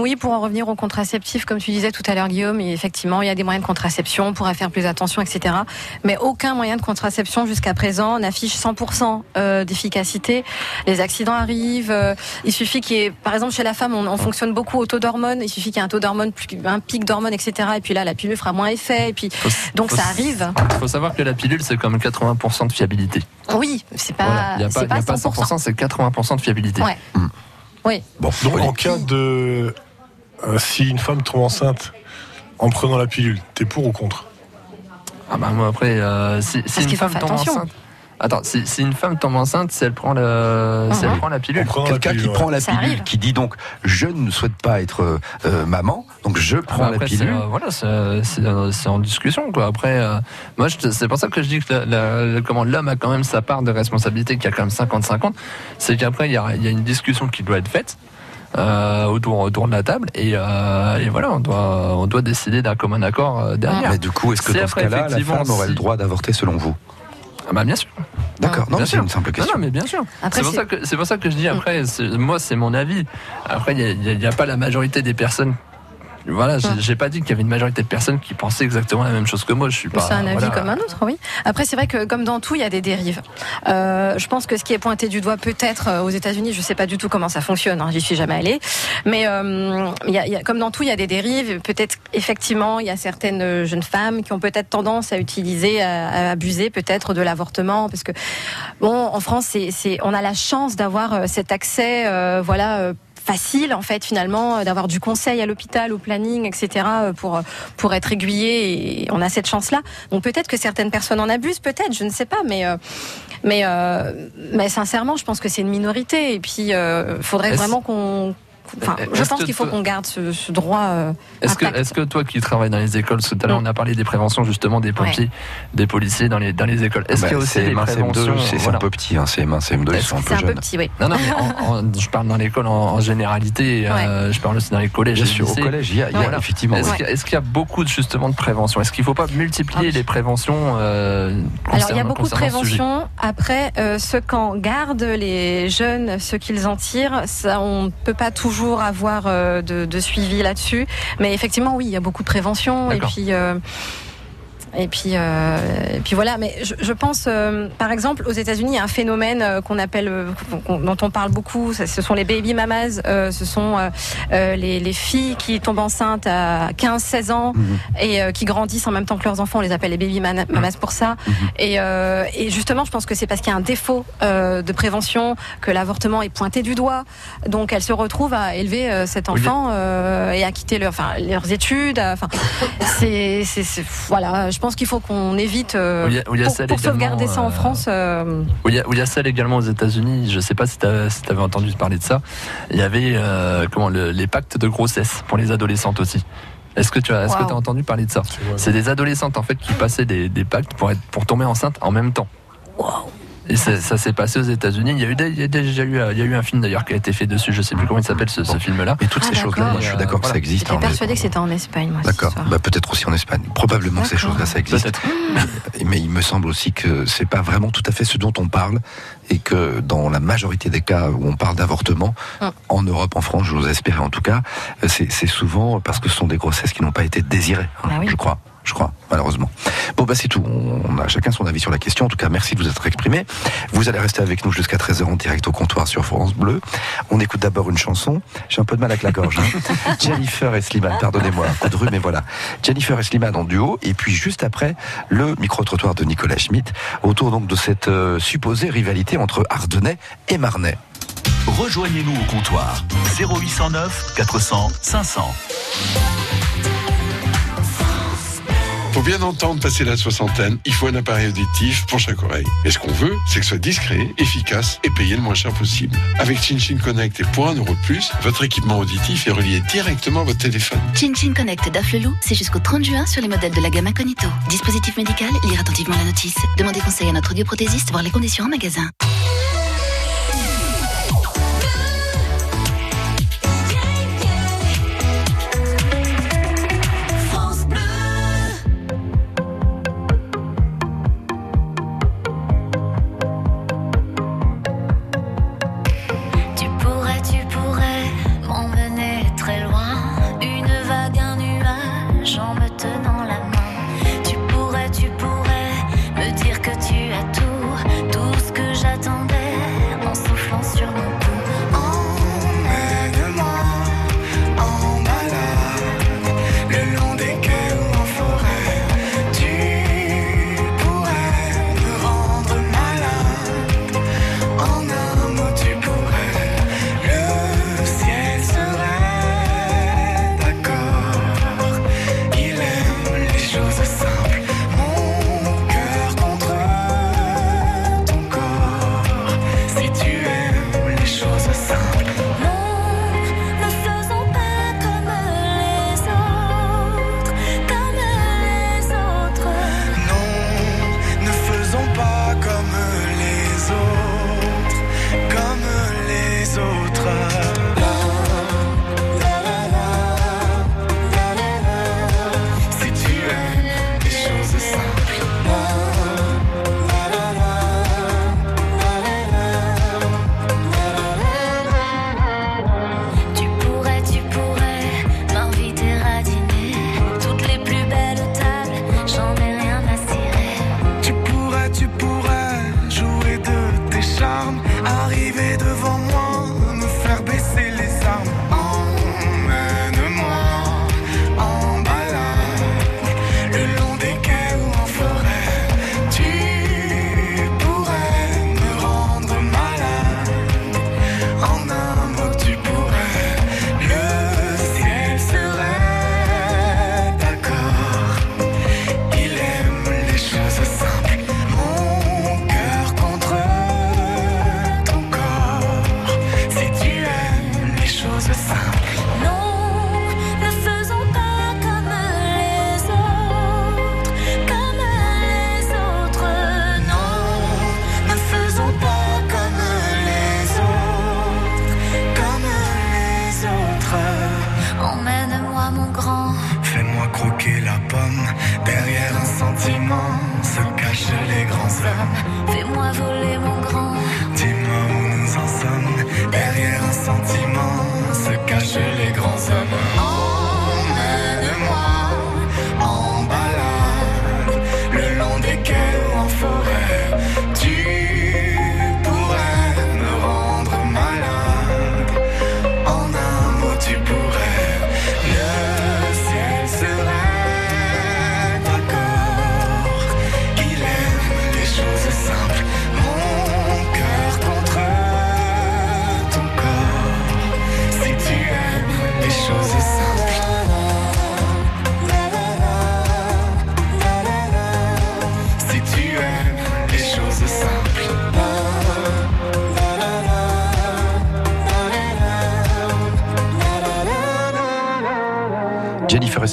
Oui, pour en revenir aux contraceptifs, comme tu disais tout à l'heure, Guillaume, et effectivement, il y a des moyens de contraception, on pourra faire plus attention, etc. Mais aucun moyen de contraception jusqu'à présent n'affiche 100% euh, d'efficacité. Les accidents arrivent. euh, il suffit qu'il y ait, par exemple, chez la femme, on, on fonctionne beaucoup au taux d'hormones. Il suffit qu'il y ait un taux d'hormones, un pic d'hormones, etc. Et puis là, la pilule fera moins effet. Et puis, faut- donc faut- ça arrive. Il faut savoir que la pilule, c'est comme 80% de fiabilité. Oui, c'est pas, Voilà. Il n'y a, pas- c'est il y a pas pas 100%. 100%, c'est 80% de fiabilité. Ouais. Oui. Bon, Donc en cas de. Euh, si une femme tombe enceinte en prenant la pilule, t'es pour ou contre? Ah bah moi après, euh, si, une qu'il femme tombe attention. enceinte. Attends, si, si une femme tombe enceinte, si elle prend le, si elle Mhm. prend la pilule. La Quelqu'un qui ouais. prend la Ça pilule, arrive. qui dit donc je ne souhaite pas être euh, euh, maman, donc je Ah prends bah la après, c'est, pilule. euh, voilà, c'est, euh, en discussion quoi. Après, euh, moi, c'est pour ça que je dis que la- la- la- comment l'homme a quand même sa part de responsabilité, qui a quand même 50-50. C'est qu'après, il y a, il y a une discussion qui doit être faite. Euh, autour, autour de la table et, euh, et voilà on doit, on doit décider d'un commun accord euh, derrière. Mais du coup, est-ce que C'est dans ce cas-là, la femme aurait si- le droit d'avorter selon vous? Ah bah bien sûr. D'accord, non, Bien mais c'est une simple Non, question. non, mais bien sûr. C'est pour, ça que- c'est pour ça que je dis après, moi c'est mon avis. Après, il n'y a, pas la majorité des personnes. Voilà, j'ai- Ouais. j'ai pas dit qu'il y avait une majorité de personnes qui pensaient exactement la même chose que moi. Je suis pas. C'est un avis voilà. comme un autre, oui. Après, c'est vrai que comme dans tout, il y a des dérives. Euh, je pense que ce qui est pointé du doigt, peut-être euh, aux États-Unis, je sais pas du tout comment ça fonctionne. Hein, J'y suis jamais allée, mais euh, y a, y a- comme dans tout, il y a des dérives. Peut-être effectivement, il y a certaines euh, jeunes femmes qui ont peut-être tendance à utiliser, à, à abuser peut-être de l'avortement, parce que bon, en France, c'est, c'est, on a la chance d'avoir euh, cet accès, euh, voilà. Euh, facile en fait finalement euh, d'avoir du conseil à l'hôpital au planning etc euh, pour pour être aiguillé et on a cette chance là donc peut-être que certaines personnes en abusent peut-être je ne sais pas mais euh, mais euh, mais sincèrement je pense que c'est une minorité. Et puis euh, faudrait vraiment qu'on Enfin, je pense qu'il faut toi- qu'on garde ce, ce droit. euh, Est-ce que, est-ce que toi qui travailles dans les écoles, tout à l'heure Mm. on a parlé des préventions justement des pompiers, des policiers dans les, dans les écoles. Est-ce Bah, qu'il y a aussi des CM1, préventions CM2, c'est c'est voilà. un peu petit, hein, CM1, CM2, ils Est-ce sont un C'est peu un peu jeunes. petit, oui. Non, non, mais en- en- je parle dans l'école en, en généralité. euh, je parle aussi dans les collèges. Bien sûr, au collège, il y a, il y a Voilà. effectivement. Est-ce qu'il y a- est-ce qu'il y a beaucoup de, justement de prévention? Est-ce qu'il ne faut pas multiplier Ah les préventions euh, Alors il y a beaucoup de concernant ce sujet? prévention. Après, ce qu'en gardent les jeunes, ce qu'ils en tirent, ça, on ne peut pas toujours avoir euh, de, de suivi là-dessus. Mais effectivement, oui, il y a beaucoup de prévention. Et puis. Et puis, euh, et puis voilà. Mais je, je pense, euh, par exemple, aux États-Unis, il y a un phénomène euh, qu'on appelle, euh, qu'on- dont on parle beaucoup. ce sont les baby mamas. euh, ce sont euh, les, les filles qui tombent enceintes à 15-16 ans Mhm. et euh, qui grandissent en même temps que leurs enfants. On les appelle les baby mana- mamas pour ça. Mhm. Et, euh, et justement, je pense que c'est parce qu'il y a un défaut euh, de prévention que l'avortement est pointé du doigt. Donc, elles se retrouvent à élever euh, cet enfant euh, et à quitter leur, enfin, leurs études. Enfin, c'est, c'est, c'est- voilà. Je pense qu'il faut qu'on évite euh, Où il y a- où il y a pour, celle pour également, sauvegarder ça en euh, France. euh, Où il y, a- celle également aux États-Unis, je ne sais pas si tu avais entendu parler de ça, il y avait euh, comment, le- les pactes de grossesse pour les adolescentes aussi. Est-ce que tu as, est-ce que as entendu parler de ça? C'est des adolescentes en fait qui passaient des, des pactes pour, être, pour tomber enceinte en même temps. Et ça, ça s'est passé aux États-Unis. Il y a eu, des- il y a déjà eu, il y a eu un film d'ailleurs qui a été fait dessus. Je sais plus comment il s'appelle ce, ce film-là. Mais toutes Ah, ces choses-là, moi, je suis Et, euh, d'accord que ça existe. J'étais hein, persuadée que c'était en Espagne, moi. D'accord. Bah, peut-être aussi en Espagne. Probablement que ces choses-là, ça existe. Peut-être. Mais il me semble aussi que c'est pas vraiment tout à fait ce dont on parle et que dans la majorité des cas où on parle d'avortement, Hum. en Europe, en France, j'ose espérer en tout cas, c'est c'est souvent parce que ce sont des grossesses qui n'ont pas été désirées. hein, Bah oui. Je crois. Je crois, malheureusement. Bon, bah, c'est tout. On a chacun son avis sur la question. En tout cas, merci de vous être exprimé. Vous allez rester avec nous jusqu'à 13h en direct au comptoir sur France Bleu. On écoute d'abord une chanson. J'ai un peu de mal avec la gorge. hein. Jennifer et Slimane, pardonnez-moi, un coup de rue, mais voilà. Jennifer et Slimane en duo. Et puis, juste après, le micro-trottoir de Nicolas Schmitt autour donc de cette euh, supposée rivalité entre Ardennais et Marnais. Rejoignez-nous au comptoir 0809 400 500. Bien entendre passer la soixantaine, il faut un appareil auditif pour chaque oreille. Et ce qu'on veut, c'est que ce soit discret, efficace et payé le moins cher possible. Avec ChinChin Connect et pour un euro de plus, votre équipement auditif est relié directement à votre téléphone. Chin Chin Connect d'Afflelou, c'est jusqu'au 30 juin sur les modèles de la gamme Incognito. Dispositif médical, lire attentivement la notice. Demandez conseil à notre audioprothésiste, voir les conditions en magasin. se cachent les grands hommes. Fais-moi voler mon grand. Dis-moi où nous en sommes. Derrière un sentiment se cachent les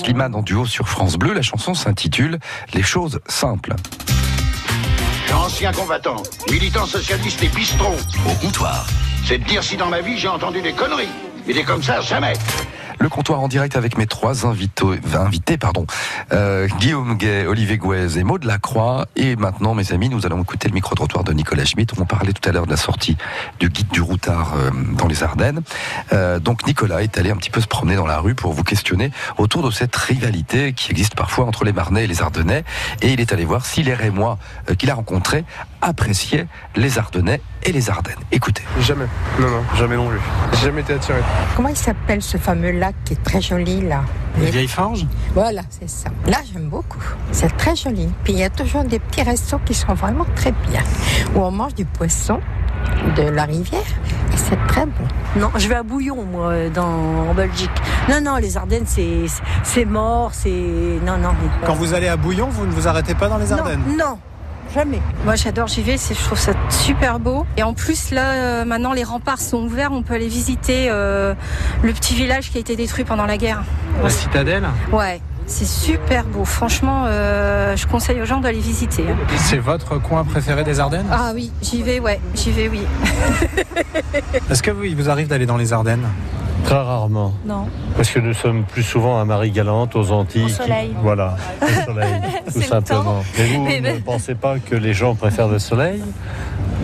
Slimane en duo sur France Bleu. La chanson s'intitule Les choses simples. Ancien combattant, militant socialiste et bistrot. Au comptoir. C'est de dire si dans ma vie j'ai entendu des conneries. Mais des comme ça, jamais. Le comptoir en direct avec mes trois invités, euh, Guillaume Gay, Olivier Gouez et Maud Lacroix. Et maintenant, mes amis, nous allons écouter le micro-trottoir de Nicolas Schmitt. On parlait tout à l'heure de la sortie du guide du routard euh, dans les Ardennes. Euh, donc Nicolas est allé un petit peu se promener dans la rue pour vous questionner autour de cette rivalité qui existe parfois entre les Marnais et les Ardennais. Et il est allé voir si les Rémois qu'il a rencontrés appréciaient les Ardennais et les Ardennes. Écoutez. Jamais. Non, non, jamais non plus. J'ai jamais été attiré. Comment il s'appelle ce fameux lac qui est très joli là Les vieilles forges Voilà, c'est ça. Là, j'aime beaucoup. C'est très joli. Puis il y a toujours des petits restos qui sont vraiment très bien. Où on mange du poisson de la rivière et c'est très bon. Non, je vais à Bouillon, moi, dans, en Belgique. Non, non, les Ardennes, c'est, c'est mort, c'est. Non, non. Quand vous allez à Bouillon, vous ne vous arrêtez pas dans les Ardennes? Non, non. Jamais. Moi j'adore, j'y vais, je trouve ça super beau. Et en plus là, euh, maintenant les remparts sont ouverts, on peut aller visiter euh, le petit village qui a été détruit pendant la guerre. La citadelle Ouais, c'est super beau. Franchement, euh, je conseille aux gens d'aller visiter. hein. C'est votre coin préféré des Ardennes? Ah oui, j'y vais, ouais, j'y vais, oui. Est-ce que vous, il vous arrive d'aller dans les Ardennes? Très rarement. Non. Parce que nous sommes plus souvent à Marie-Galante, aux Antilles. Au qui- soleil. Voilà, au soleil, tout le simplement. Mais vous Mais ne ben- pensez pas que les gens préfèrent le soleil?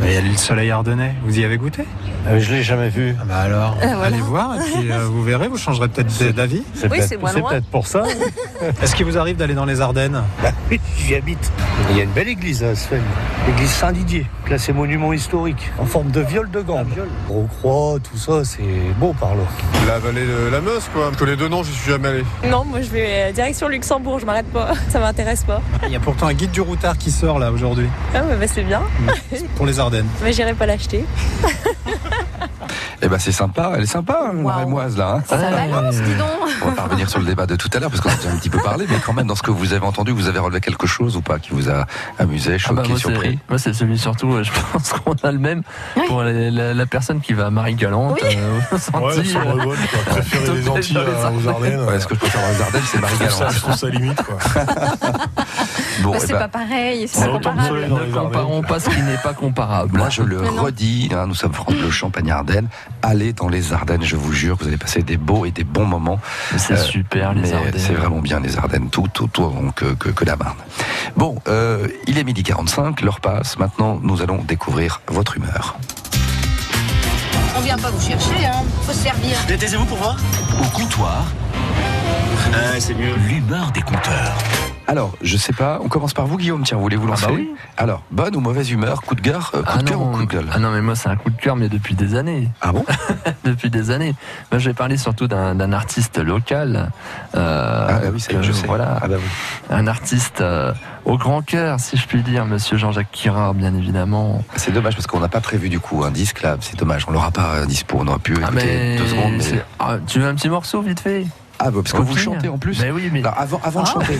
Il y a le soleil ardennais. Vous y avez goûté? Euh, Je ne l'ai jamais vu. bah alors, Ah, voilà. allez voir et puis euh, vous verrez, vous changerez peut-être d'avis. C'est Oui, peut-être pour ça. Est-ce qu'il vous arrive d'aller dans les Ardennes? Bah oui, j'y habite. Il y a une belle église à Sven. L'église Saint-Didier, classée monument historique, en forme de viol de gambe. Gros croix, tout ça, c'est beau par là. La vallée de la Meuse, quoi. Parce que les deux noms, j'y suis jamais allé. Non, moi je vais euh, direction Luxembourg, je m'arrête pas. Ça m'intéresse pas. Il y a pourtant un guide du routard qui sort là aujourd'hui Ah bah c'est bien. pour les Ardennes. Mais j'irai pas l'acheter. Eh ben c'est sympa, elle est sympa, hein, la Rémoise là. hein. Ça balance, dis donc. On va pas revenir sur le débat de tout à l'heure parce qu'on a déjà un petit peu parlé, mais quand même dans ce que vous avez entendu, vous avez relevé quelque chose ou pas qui vous a amusé, Ah choqué, bah, moi, surpris? Moi, c'est celui surtout, euh, je pense qu'on a le même pour la, la- la personne qui va à Marie-Galante. Ouais, aux c'est Antilles. vrai, bonne, quoi. Préférer les Antilles à- aux Ardennes. Ouais, ce que je préfère les Ardennes, c'est ça- Marie-Galante. Je trouve ça limite, quoi. Bon, Bah, eh c'est ben, pas pareil, c'est pas comparable. Ne comparons Ardennes. pas ce qui n'est pas comparable. Moi, je le redis, hein, nous sommes France Bleu Champagne-Ardenne. Allez dans les Ardennes, je vous jure, vous allez passer des beaux et des bons moments. C'est Euh, super, les mais Ardennes. C'est vraiment bien les Ardennes, tout autour que, que, que la Marne. Bon, euh, il est midi 45, l'heure passe. Maintenant, nous allons découvrir votre humeur. On vient pas vous chercher, hein. Faut se servir. Taisez-vous pour voir Au comptoir. c'est mieux. L'humeur des compteurs. Alors, je sais pas, on commence par vous, Guillaume. Tiens, voulez-vous lancer bah oui. Alors, bonne ou mauvaise humeur, coup de cœur, euh, coup Ah de cœur ou coup de gueule ah non, mais moi, c'est un coup de cœur, mais depuis des années. Ah bon Depuis des années. Moi, je vais parler surtout d'un artiste local. euh, Ah oui, ça y est, que- je sais. Voilà, Ah bah oui. un artiste euh, au grand cœur, si je puis dire, Monsieur Jean-Jacques Kirard, bien évidemment. C'est dommage parce qu'on n'a pas prévu du coup un disque là. C'est dommage, on l'aura pas dispo. On aurait pu écouter Ah, mais deux secondes. Mais... c'est- ah, tu veux un petit morceau vite fait? Ah, bah, parce que vous chantez en plus. Ben oui, mais Alors, avant, avant de Ah. chanter,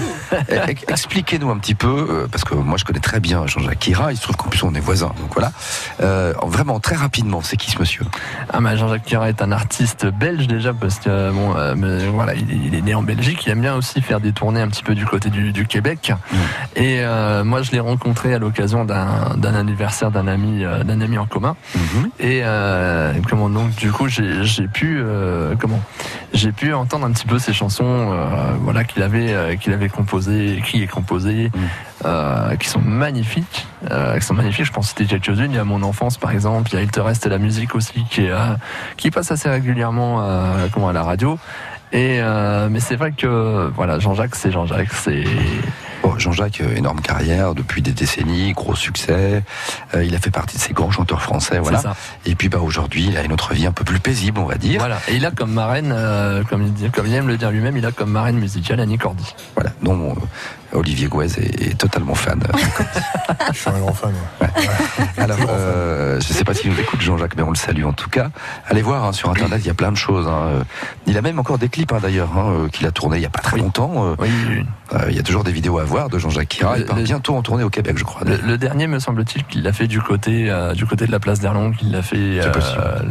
ex- expliquez-nous un petit peu, euh, parce que moi je connais très bien Jean-Jacques Kira, il se trouve qu'en plus on est voisins, donc voilà. Euh, vraiment très rapidement, c'est qui ce monsieur? Ah bah Jean-Jacques Kirard est un artiste belge déjà parce que bon euh, mais voilà il est, il est né en Belgique. Il aime bien aussi faire des tournées un petit peu du côté du, du Québec. Et euh, moi je l'ai rencontré à l'occasion d'un anniversaire d'un ami euh, d'un ami en commun. Et euh, comment donc du coup j'ai pu euh, comment j'ai pu entendre un petit peu peu ces chansons, euh, voilà, qu'il avait, euh, qu'il avait composées, écrit et composées, euh, qui sont magnifiques, qui sont magnifiques. Je pense citer quelques-unes. Il y a mon enfance, par exemple. Il y a Il te reste la musique aussi, qui est, qui passe assez régulièrement, comment, à la radio. Et mais c'est vrai que voilà, Jean-Jacques, c'est Jean-Jacques, c'est Bon, Jean-Jacques, euh, énorme carrière depuis des décennies, gros succès. Euh, il a fait partie de ces grands chanteurs français, voilà. ça. Et puis bah aujourd'hui, il a une autre vie un peu plus paisible, on va dire. Voilà. Et il a comme marraine, euh, comme, il dit- comme il aime le dire lui-même, il a comme marraine musicale Annie Cordy. Voilà, euh, Olivier Gouez est, est totalement fan. Je suis un grand fan. ouais. Alors, euh, je ne sais pas s'il nous écoute Jean-Jacques, mais on le salue en tout cas. Allez voir hein, sur Internet, il y a plein de choses. hein. Il a même encore des clips hein, d'ailleurs hein, euh, qu'il a tourné il y a pas très longtemps. Euh, Oui, oui. il y a toujours des vidéos à voir de Jean-Jacques Kira. Il Le- part le- bientôt en tournée au Québec, je crois. Le, le dernier, me semble-t-il, qu'il l'a fait du côté, euh, du côté de la place d'Erlon, qu'il a fait euh,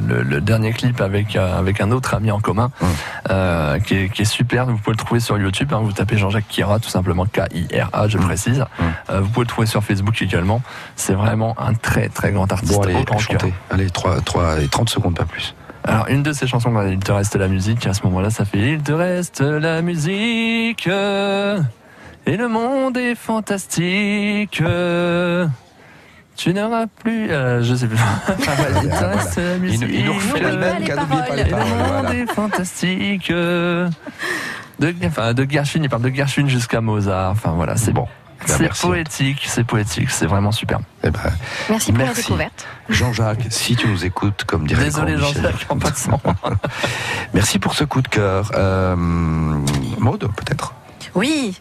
le, le dernier clip avec, euh, avec un autre ami en commun, Hum. euh, qui, est, qui est super. Vous pouvez le trouver sur YouTube. hein. vous tapez Jean-Jacques Kira, tout simplement K-I-R-A, je précise. Euh, vous pouvez le trouver sur Facebook également. C'est vraiment un très très grand artiste. Bon, allez, au grand cœur. chantez. Allez, 3, 3 et 30 secondes, pas plus. Alors, une de ces chansons, bah, Il te reste la musique, à ce moment-là, ça fait Il te reste la musique, et le monde est fantastique. Tu n'auras plus. euh, je sais plus. Il te reste la musique. il nous refait la même qu'à pas les et le paroles. monde voilà. est fantastique. De, enfin, de Gershwin, il parle de Gershwin jusqu'à Mozart. Enfin, voilà, c'est bon. Ben, C'est poétique, c'est poétique, c'est vraiment super. Eh ben, Merci pour la découverte. Jean-Jacques, si tu nous écoutes, comme dirait Désolé. Jean-Jacques en passant. Merci pour ce coup de cœur. Euh, Maude, peut-être? Oui.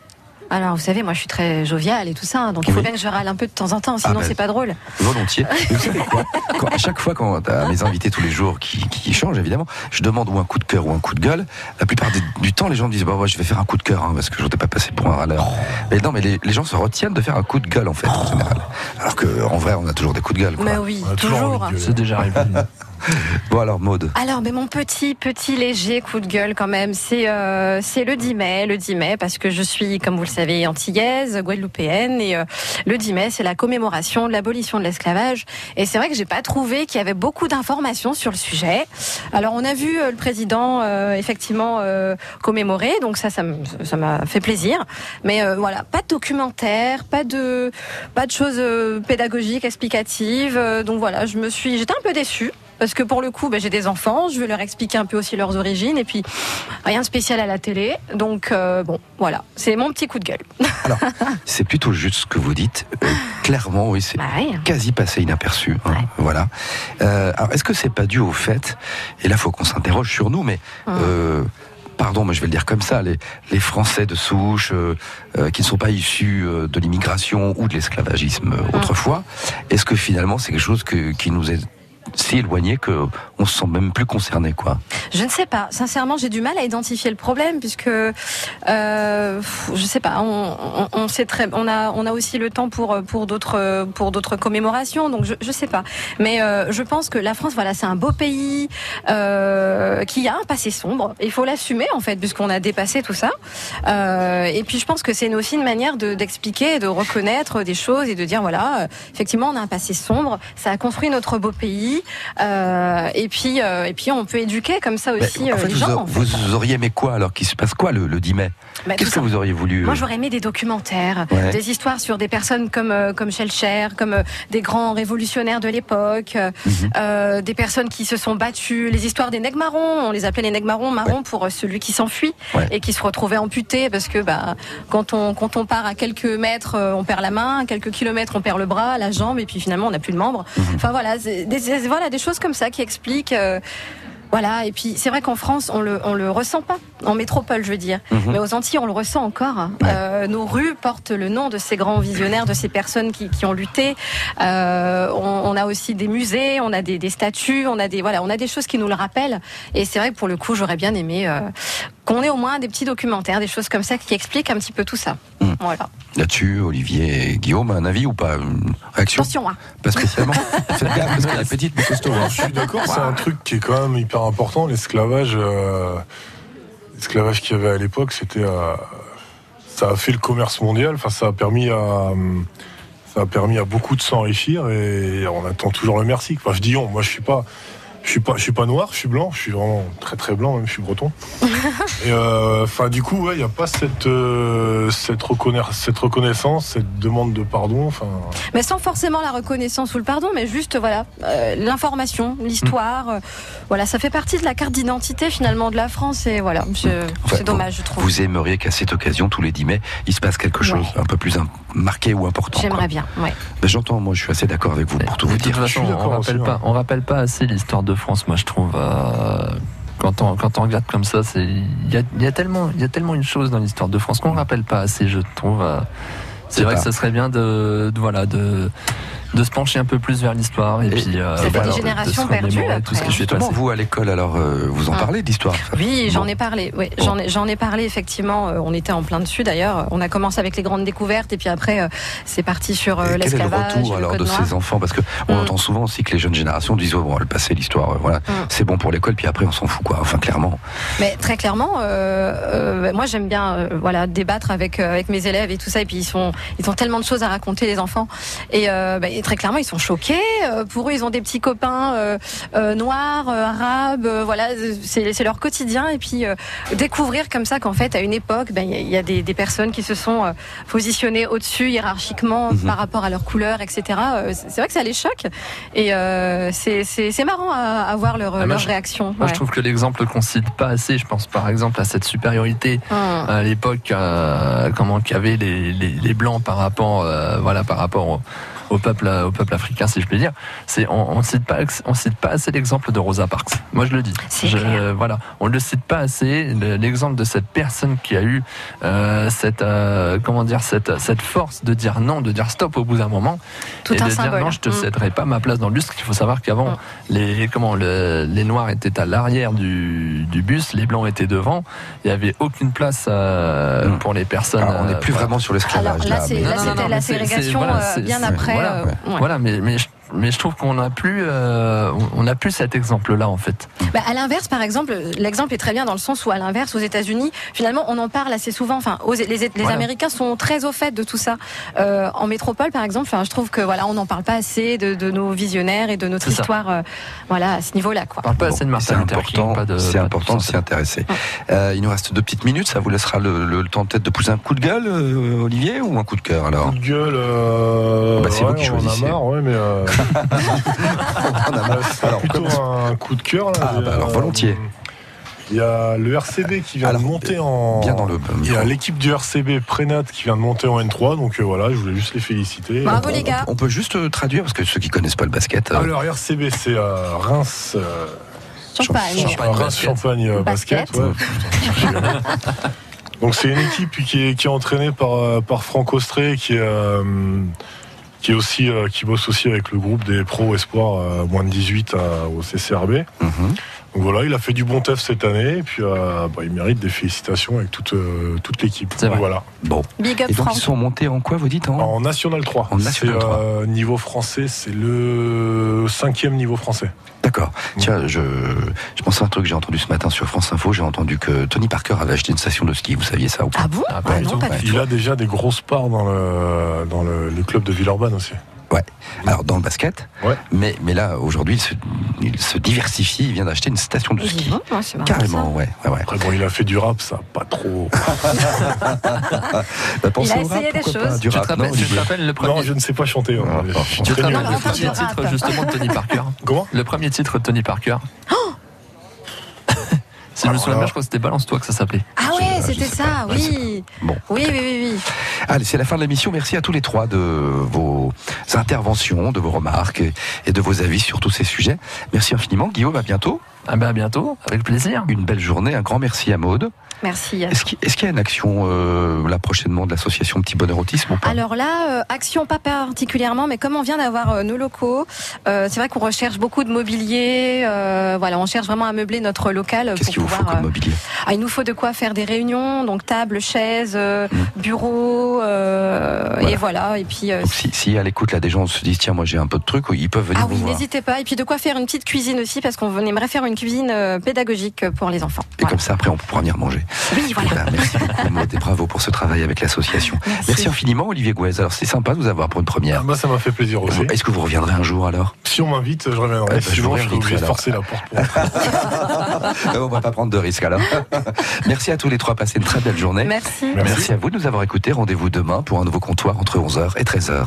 Alors, vous savez, moi, je suis très joviale et tout ça, hein, donc il faut Oui. bien que je râle un peu de temps en temps, sinon Ah ben, c'est pas drôle. Volontiers. Mais vous savez quoi Quand- À chaque fois, quand à mes invités tous les jours qui, qui changent, évidemment, je demande ou un coup de cœur ou un coup de gueule. La plupart des- du temps, les gens me disent bah ouais, je vais faire un coup de cœur hein, parce que je voudrais pas passer pour un râleur. Mais non, mais les, les gens se retiennent de faire un coup de gueule en fait en général. Alors que en vrai, on a toujours des coups de gueule. quoi. Mais oui, On a toujours toujours. C'est déjà arrivé. Bon alors, Maude. Alors, mais mon petit, petit léger coup de gueule quand même, c'est euh, c'est le 10 mai, le 10 mai, parce que je suis, comme vous le savez, antillaise, guadeloupéenne, et euh, le 10 mai, c'est la commémoration de l'abolition de l'esclavage. Et c'est vrai que j'ai pas trouvé qu'il y avait beaucoup d'informations sur le sujet. Alors, on a vu euh, le président effectivement commémorer, donc ça, ça m'a fait plaisir. Mais voilà, pas de documentaire, pas de pas de choses pédagogiques, explicatives. Donc voilà, je me suis, j'étais un peu déçue. Parce que pour le coup, ben, j'ai des enfants, je veux leur expliquer un peu aussi leurs origines, et puis rien de spécial à la télé. Donc euh, bon, voilà, c'est mon petit coup de gueule. Alors, c'est plutôt juste ce que vous dites. Euh, clairement, oui, c'est Bah oui. quasi passé inaperçu. hein, Voilà. Euh, alors, est-ce que c'est pas dû au fait Et là, faut qu'on s'interroge sur nous, mais. euh, Pardon, mais je vais le dire comme ça, les, les Français de souche euh, euh, qui ne sont pas issus euh, de l'immigration ou de l'esclavagisme euh, autrefois, est-ce que finalement c'est quelque chose que, qui nous est si éloigné que on se sent même plus concerné, quoi Je ne sais pas. Sincèrement, j'ai du mal à identifier le problème puisque euh, je sais pas. On, a, aussi le temps pour d'autres commémorations. Donc je, je sais pas. Mais euh, je pense que la France, voilà, c'est un beau pays euh, qui a un passé sombre. Il faut l'assumer en fait, puisqu'on a dépassé tout ça. Euh, et puis je pense que c'est aussi une manière de- d'expliquer, et de reconnaître des choses et de dire voilà, effectivement, on a un passé sombre. Ça a construit notre beau pays. Euh, et puis euh, et puis on peut éduquer comme ça Mais, aussi en euh, fait, les vous, gens. a- en fait. vous auriez aimé quoi alors qu'il se passe quoi le, le 10 mai? Bah, Qu'est-ce que vous auriez voulu Moi, euh, j'aurais aimé des documentaires, Ouais. des histoires sur des personnes comme euh, comme Schellcher, comme euh, des grands révolutionnaires de l'époque, euh, Mhm. euh, des personnes qui se sont battues, les histoires des nègres marrons. On les appelait les nègres marrons, marrons pour celui qui s'enfuit Ouais. et qui se retrouvait amputé parce que bah quand on quand on part à quelques mètres, on perd la main, à quelques kilomètres, on perd le bras, la jambe et puis finalement on n'a plus de membre. Mhm. Enfin voilà, des- voilà des choses comme ça qui expliquent. Voilà, et puis c'est vrai qu'en France, on le, on le ressent pas, en métropole, je veux dire. Mhm. Mais aux Antilles, on le ressent encore. Euh, nos rues portent le nom de ces grands visionnaires, de ces personnes qui, qui ont lutté. Euh, on, on a aussi des musées, on a des, des statues, on a des, voilà, on a des choses qui nous le rappellent. Et c'est vrai que pour le coup, j'aurais bien aimé euh, qu'on ait au moins des petits documentaires, des choses comme ça qui expliquent un petit peu tout ça. Mhm. Voilà. Là-dessus, Olivier et Guillaume, un avis ou pas Une réaction Attention, hein. Pas spécialement Faites gaffe parce qu'elle est petite mais costaud. hein. Je suis d'accord, c'est un truc qui est quand même hyper important. L'esclavage, euh, l'esclavage qu'il y avait à l'époque, c'était, euh, ça a fait le commerce mondial. Enfin, ça a permis à, euh, ça a permis à beaucoup de s'enrichir et on attend toujours le merci. Enfin, je dis on, moi je suis pas, Je suis pas, je suis pas noir, je suis blanc, je suis vraiment très très blanc, même, je suis breton. et euh, enfin, du coup, ouais, il n'y a pas cette euh, cette, reconna- cette reconnaissance, cette demande de pardon. Enfin, Mais sans forcément la reconnaissance ou le pardon, mais juste voilà euh, l'information, l'histoire. euh, voilà, ça fait partie de la carte d'identité finalement de la France et voilà, Enfin, c'est dommage, je trouve. Vous aimeriez qu'à cette occasion, tous les 10 mai, il se passe quelque chose un peu plus marqué ou important. J'aimerais bien, ouais. Ben, J'entends, moi je suis assez d'accord avec vous pour tout vous De toute dire. façon, on rappelle pas, on rappelle pas assez l'histoire de France, moi je trouve. euh, quand on, quand on regarde comme ça, c'est il y a, y a tellement il y a tellement une chose dans l'histoire de France qu'on rappelle pas assez, je trouve. euh, C'est vrai pas- que ça serait bien de, de- voilà de de se pencher un peu plus vers l'histoire et, puis euh, Ça fait des de- générations perdues tout ce qui Justement, passé. vous à l'école, alors euh, vous en Ah. parlez d'histoire Oui, j'en Bon. ai parlé. Oui, j'en ai, parlé effectivement. euh, On était en plein dessus d'ailleurs. On a commencé avec les grandes découvertes et puis après euh, c'est parti sur euh, Et Quel est le l'esclavage, retour le alors de noir. ces enfants? Parce que on Mm. entend souvent aussi que les jeunes générations disent oh, bon, le passé, l'histoire, euh, voilà, Mm. c'est bon pour l'école, puis après on s'en fout quoi. Enfin clairement. Mais très clairement, euh, euh, moi j'aime bien euh, voilà débattre avec euh, avec mes élèves et tout ça. Et puis ils sont ils ont tellement de choses à raconter les enfants. Et, euh, bah, et très clairement ils sont choqués. Euh, pour eux ils ont des petits copains euh, euh, noirs, arabes. voilà c'est c'est leur quotidien. Et puis découvrir comme ça qu'en fait à une époque ben, il y, a- il y a des, des personnes qui se sont positionnées au-dessus hiérarchiquement Mhm. par rapport à leur couleur, etc. C'est vrai que ça les choque. Et c'est marrant à, à voir leur Ah, leur je- réaction. Moi, Ouais. je trouve que l'exemple qu'on cite pas assez, je pense par exemple à cette supériorité Hum. à l'époque, comment qu'avaient les, les, les blancs par rapport, voilà, par rapport au, au peuple, au peuple africain, si je puis dire. C'est on, on cite pas, on cite pas assez l'exemple de Rosa Parks. Moi, je le dis. Je- voilà, on le cite pas assez. le- L'exemple de cette personne qui a eu euh, cette, euh, comment dire, cette, cette force de dire non, de dire stop au bout d'un moment, Tout et un de dire non, je te Mm. céderai pas ma place dans le bus. Il faut savoir qu'avant, les comment le- les noirs étaient à l'arrière du, du bus, les blancs étaient devant. Il y avait aucune place euh, pour les personnes. Alors, on n'est euh, plus voilà. vraiment sur l'esclavage Alors, là, là, c'était la ségrégation, voilà, euh, bien après, Voilà, euh, ouais. Voilà, mais, mais, je- mais je trouve qu'on n'a plus, euh, on n'a plus cet exemple-là en fait. Bah, à l'inverse, par exemple, l'exemple est très bien dans le sens où, à l'inverse, aux États-Unis, finalement, on en parle assez souvent. Enfin, aux- les, les Voilà. Américains sont très au fait de tout ça. Euh, en métropole, par exemple, enfin, je trouve que voilà, on n'en parle pas assez de, de nos visionnaires et de notre histoire. euh, voilà, à ce niveau-là, quoi. parle pas assez de C'est Martin Luther King, c'est important de s'y intéresser. Euh, il nous reste deux petites minutes, ça vous laissera le, le- le temps peut-être de pousser un coup de gueule, euh, Olivier, ou un coup de cœur alors? Coup de gueule. euh, Bah, c'est vous ouais, qui on en a choisissez. marre, ouais, mais. Euh, Alors, plutôt un coup de cœur. là. Ah, bah, alors, Euh, volontiers. Il y a le RCB qui vient de monter en. bien dans le- Il y a l'équipe du RCB Prénat qui vient de monter en N3, donc euh, voilà, je voulais juste les féliciter. Bravo, Euh, les gars. On peut juste euh, traduire, parce que ceux qui connaissent pas le basket. euh, Alors, RCB, c'est euh, Reims. euh, Champagne. Champagne, Reims, Champagne euh, basket. Basket. ouais. Donc c'est une équipe qui est, qui est entraînée par, euh, par Franck Ostré, qui est, euh, qui est aussi euh, qui bosse aussi avec le groupe des pros espoirs euh, moins de 18 à- au CCRB. Mhm. Donc voilà, il a fait du bon taf cette année, et puis euh, bah, il mérite des félicitations avec toute, euh, toute l'équipe. Donc Voilà. Bon. Big up, Et donc Franck. ils sont montés en quoi, vous dites en... En National 3. En National C'est, 3. euh, niveau français, c'est le cinquième niveau français. D'accord. Tiens, je, je pense à un truc que j'ai entendu ce matin sur France Info. J'ai entendu que Tony Parker avait acheté une station de ski. Vous saviez ça ou pas Ah bon? Ah non, pas du Il a déjà des grosses parts dans le, dans le, les clubs de Villeurbanne aussi. Ouais. Alors dans le basket. Ouais. Mais, mais là, aujourd'hui, il se, il se diversifie. Il vient d'acheter une station de ski. Ouais, c'est marrant, Carrément, ouais. ouais, ouais. Après, bon, il a fait du rap, ça, pas trop. Bah, pensez Il a au rap, essayé des pas, choses. Du Tu te rap, rappelles, non, tu te Olivier rappelles le premier, Non, je ne sais pas chanter. hein. Ah, bon, bon. très tu te rappelles le premier titre justement de Tony Parker Comment? Le premier titre de Tony Parker. si je me souviens bien, je crois que c'était Balance-toi que ça s'appelait. Ah ouais, c'était ça, pas, oui. Bon. Oui, oui, oui, oui. Allez, c'est la fin de l'émission. Merci à tous les trois de vos interventions, de vos remarques et, et de vos avis sur tous ces sujets. Merci infiniment. Guillaume, à bientôt. Ah ben à bientôt, avec plaisir. Une belle journée. Un grand merci à Maude. Merci. Est-ce qu'il y a une action euh, là prochainement de l'association Petit Bonheur Autisme ou pas? Alors là, euh, action pas particulièrement, mais comme on vient d'avoir euh, nos locaux, c'est vrai qu'on recherche beaucoup de mobilier. voilà, on cherche vraiment à meubler notre local. Qu'est-ce qu'il vous faut comme mobilier? ah, Il nous faut de quoi faire des réunions, donc table, chaises, Mmh. bureaux, Voilà. et voilà. Et puis Donc, si, si à l'écoute là des gens se disent tiens moi j'ai un peu de trucs, ils peuvent venir ah vous oui, n'hésitez pas. Et puis de quoi faire une petite cuisine aussi, parce qu'on aimerait faire une cuisine pédagogique pour les enfants. Et comme ça après on pourra venir manger. Oui, voilà. Eh ben, merci beaucoup Maud et bravo pour ce travail avec l'association. Merci. infiniment Olivier Gouez. Alors c'est sympa de vous avoir pour une première. Moi, ça m'a fait plaisir aussi. Est-ce que vous reviendrez un jour alors? Si on m'invite, je reviendrai. Ben, je Sinon, je serai obligé de réinviterai, forcer la porte pour On va pas prendre de risques alors. Merci à tous les trois. Passez une très belle journée. Merci. Merci à vous de nous avoir écoutés. Rendez-vous demain pour un nouveau comptoir entre 11h et 13h.